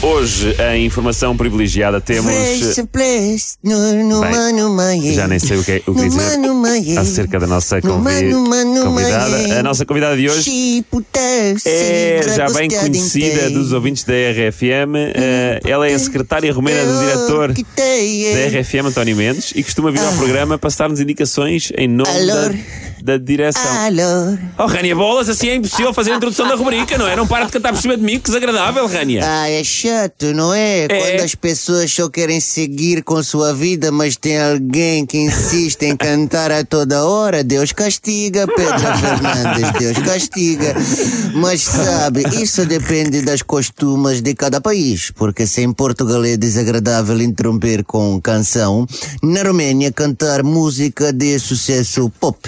Hoje, em informação privilegiada, temos. Bem. Já nem sei o que, é- o que dizer acerca da nossa convi- convidada. A nossa convidada de hoje é já bem conhecida dos ouvintes da RFM. Eh, ela é a secretária romena do diretor da. RFM, António Mendes, e costuma vir ao programa para dar-nos indicações em nome da, da direção. Alô? Oh, Rania Bolas, assim é impossível fazer a introdução da rubrica, não é? Não para de cantar por cima de mim, que desagradável, Rania. Ah, é chato, não é? Quando as pessoas só querem seguir com sua vida, mas tem alguém que insiste em cantar a toda hora, Deus castiga, Pedro Fernandes, Deus castiga. Mas sabe, isso depende das costumes de cada país, porque se em Portugal é desagradável interromper com canção, na Roménia cantar música de sucesso pop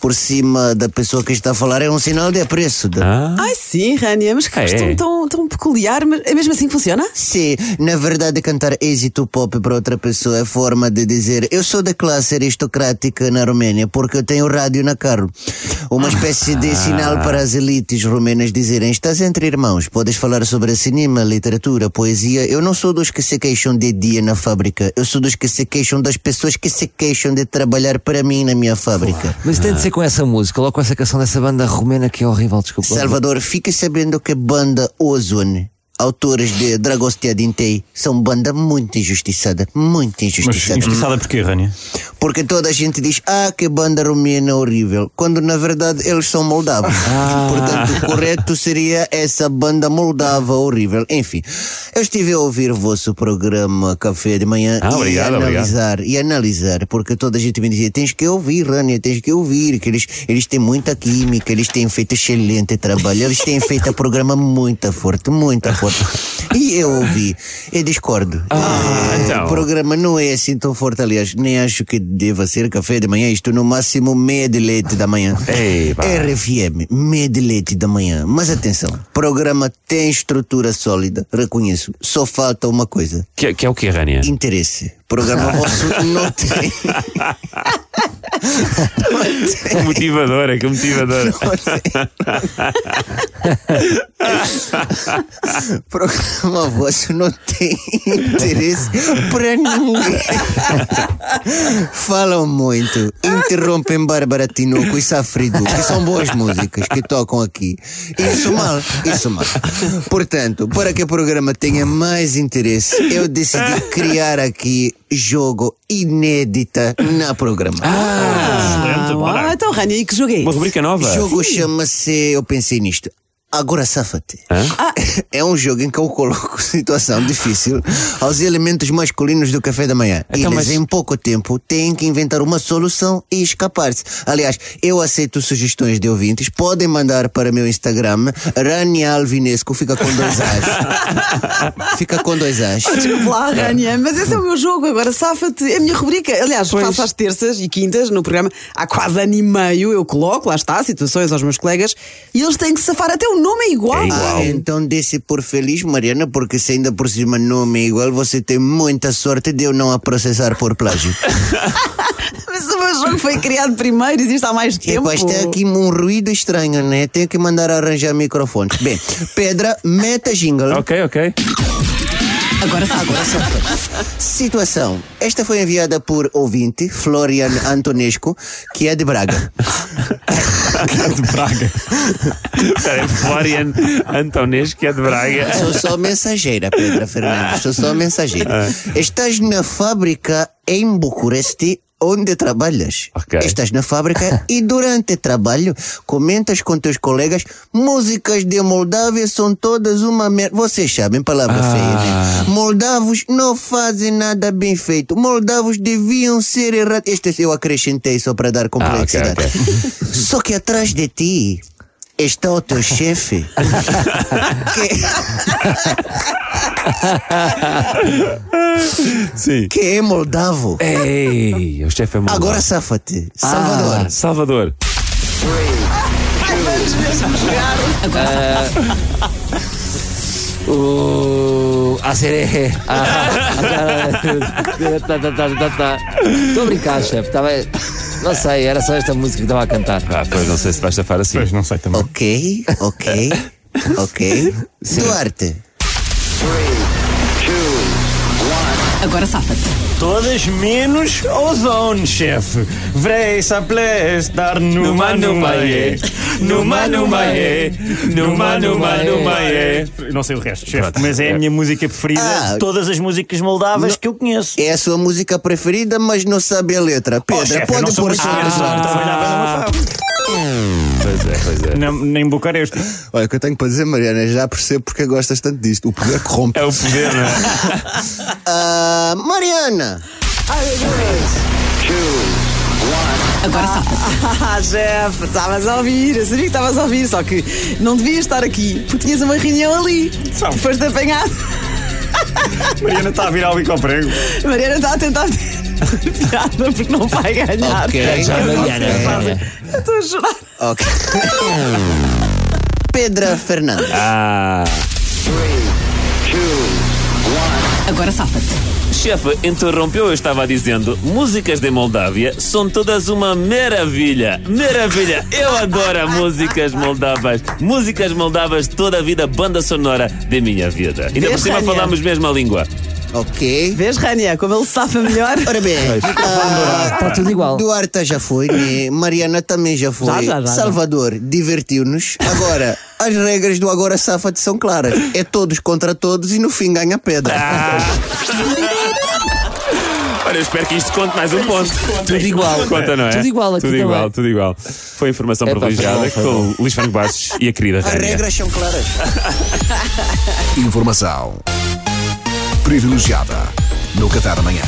por cima da pessoa que está a falar é um sinal de apreço. de- Ah, Ai sim, Rania, mas que Ah, é? costume tão, tão peculiar, mas é mesmo assim que funciona? Sim, na verdade, cantar êxito pop para outra pessoa é forma de dizer eu sou da classe aristocrática na Roménia porque eu tenho rádio na carro. Uma espécie de sinal para as elites romenas dizerem estás entre irmãos, podes falar sobre cinema, literatura, poesia. Eu não sou dos que se queixam de dia na fábrica, eu sou dos que se queixam das pessoas que se queixam de trabalhar para mim na minha fábrica. Mas tem de ser com essa música, logo com essa canção dessa banda romena que é horrível, desculpa. Salvador, fica sabendo que banda Ozone, autores de Dragostea Dintei, são banda muito injustiçada. Muito Mas injustiçada. injustiçada porquê, Rania? Porque toda a gente diz, ah, que banda romena horrível. Quando na verdade eles são moldavos. Portanto, o correto seria essa banda moldava horrível. Enfim, eu estive a ouvir o vosso programa Café de Manhã Ah, e obrigado, analisar, e analisar, porque toda a gente me dizia, tens que ouvir, Rania, tens que ouvir, que eles, eles têm muita química, eles têm feito excelente trabalho, eles têm feito programa muito forte, muito forte. E eu ouvi, e discordo. Ah, Eh, então. O programa não é assim tão forte, aliás, nem acho que deva ser café de manhã, isto no máximo meia de leite da manhã. Ei. RFM, meia de leite da manhã. Mas atenção, programa tem estrutura sólida, reconheço. Só falta uma coisa: que, que é o que, Rania? interesse. Programa vosso não tem. Que motivadora, que motivadora. programa vosso não tem interesse para ninguém. Falam muito, interrompem Bárbara Tinoco e Safridu, que são boas músicas que tocam aqui. Isso mal, isso mal. Portanto, para que o programa tenha mais interesse, eu decidi criar aqui jogo inédita na programa. Excelente, bora. Ah, então, Rania, e que jogo é Uma rubrica nova. O jogo chama-se, eu pensei nisto. Agora safa-te. Hã? É um jogo em que eu coloco situação difícil aos elementos masculinos do café da manhã. Então, Eles, mas- em pouco tempo, têm que inventar uma solução e escapar-se. Aliás, eu aceito sugestões de ouvintes. Podem mandar para meu Instagram, Rania Alvinesco, fica com dois As. fica com dois As. Desculpe lá, Rania, mas esse é o meu jogo, agora safa-te. É a minha rubrica. Aliás, faço às terças e quintas no programa. Há quase ano e meio eu coloco, lá está, situações aos meus colegas e eles têm que safar. Até o nome é igual. É igual. Ah, então desse por feliz, Mariana, porque se ainda por cima nome é igual, você tem muita sorte de eu não a processar por plágio. Mas o meu jogo foi criado primeiro, existe há mais tempo. Epá, está aqui um ruído estranho, né? Tenho que mandar arranjar microfone. Bem, Pedra, meta jingle. Ok, ok. Agora safa. Agora. Situação. Esta foi enviada por ouvinte, Florian Antonesco, que é de Braga. de Braga. Espera aí, Florian Antonesco, que é de Braga. Sou só mensageira, Pedra Fernandes. Sou só mensageira. Estás na fábrica em Bucuresti onde trabalhas. Ok. Estás na fábrica e durante o trabalho comentas com teus colegas músicas de Moldávia são todas uma merda. Vocês sabem, palavra Ah. feia, né? Moldavos não fazem nada bem feito. Moldavos deviam ser errados. Este eu acrescentei só para dar complexidade. Ah, ok, Só que atrás de ti está o teu chefe. Sim. que é moldavo. Ei, o chefe é mau. Agora safa-te. Salvador. Ah, Salvador. O. A seré. Ah, tá, tá, tá, tá. Estou a brincar, chefe. Estava. Não sei, era só esta música que estava a cantar. Ah, pois não sei se vais safar assim. Pois não sei também. Ok, ok, ok. Duarte. Agora safa-te. Todas menos ozone, chefe. Vrei saple estar numa numa é. Numa numa é. Numa numa numa é. Não sei o resto, chefe, mas é a minha música preferida Ah. de todas as músicas moldavas que eu conheço. É a sua música preferida, mas não sabe a letra. Oh, Pedro, pode pôr muito só conhecido, Pois é, pois é. Nem- Nem em Bucareste. Olha, o que eu tenho para dizer, Mariana, já percebo porque gostas tanto disto. O poder corrompe. É o poder, não é? Ah, Mariana. Agora safa-te. Ah, chefe, estavas a ouvir. Eu sabia que estavas a ouvir, só que não devias estar aqui porque tinhas uma reunião ali. De apanhar. Mariana está a virar o bico ao prego. Mariana está a tentar ter piada porque não vai ganhar. Ok. Já, Mariana. Eu estou a chorar. Ok. Pedra Fernandes. Ah. Agora safa-te. Chefe, interrompeu, eu estava dizendo, músicas de Moldávia são todas uma maravilha. Maravilha. Eu adoro músicas moldavas. Músicas moldavas, toda a vida, banda sonora de minha vida. Ainda por cima Rania? falamos mesma língua. Ok. Vês, Rania, como ele safa melhor? Ora bem, Está tudo igual. Duarte já foi, né? Mariana também já foi. Já, já, já. Salvador divertiu-nos. Agora, as regras do Agora Safa-te são claras. É todos contra todos e no fim ganha pedra. Olha, eu espero que isto conte mais um ponto. Tudo igual. Conta, não é? Tudo igual aqui Tudo igual, também. tudo igual. Foi informação foi privilegiada bom, foi com o Luís Franco Bastos e a querida As Rania. regras são claras. Informação privilegiada no Café da Manhã.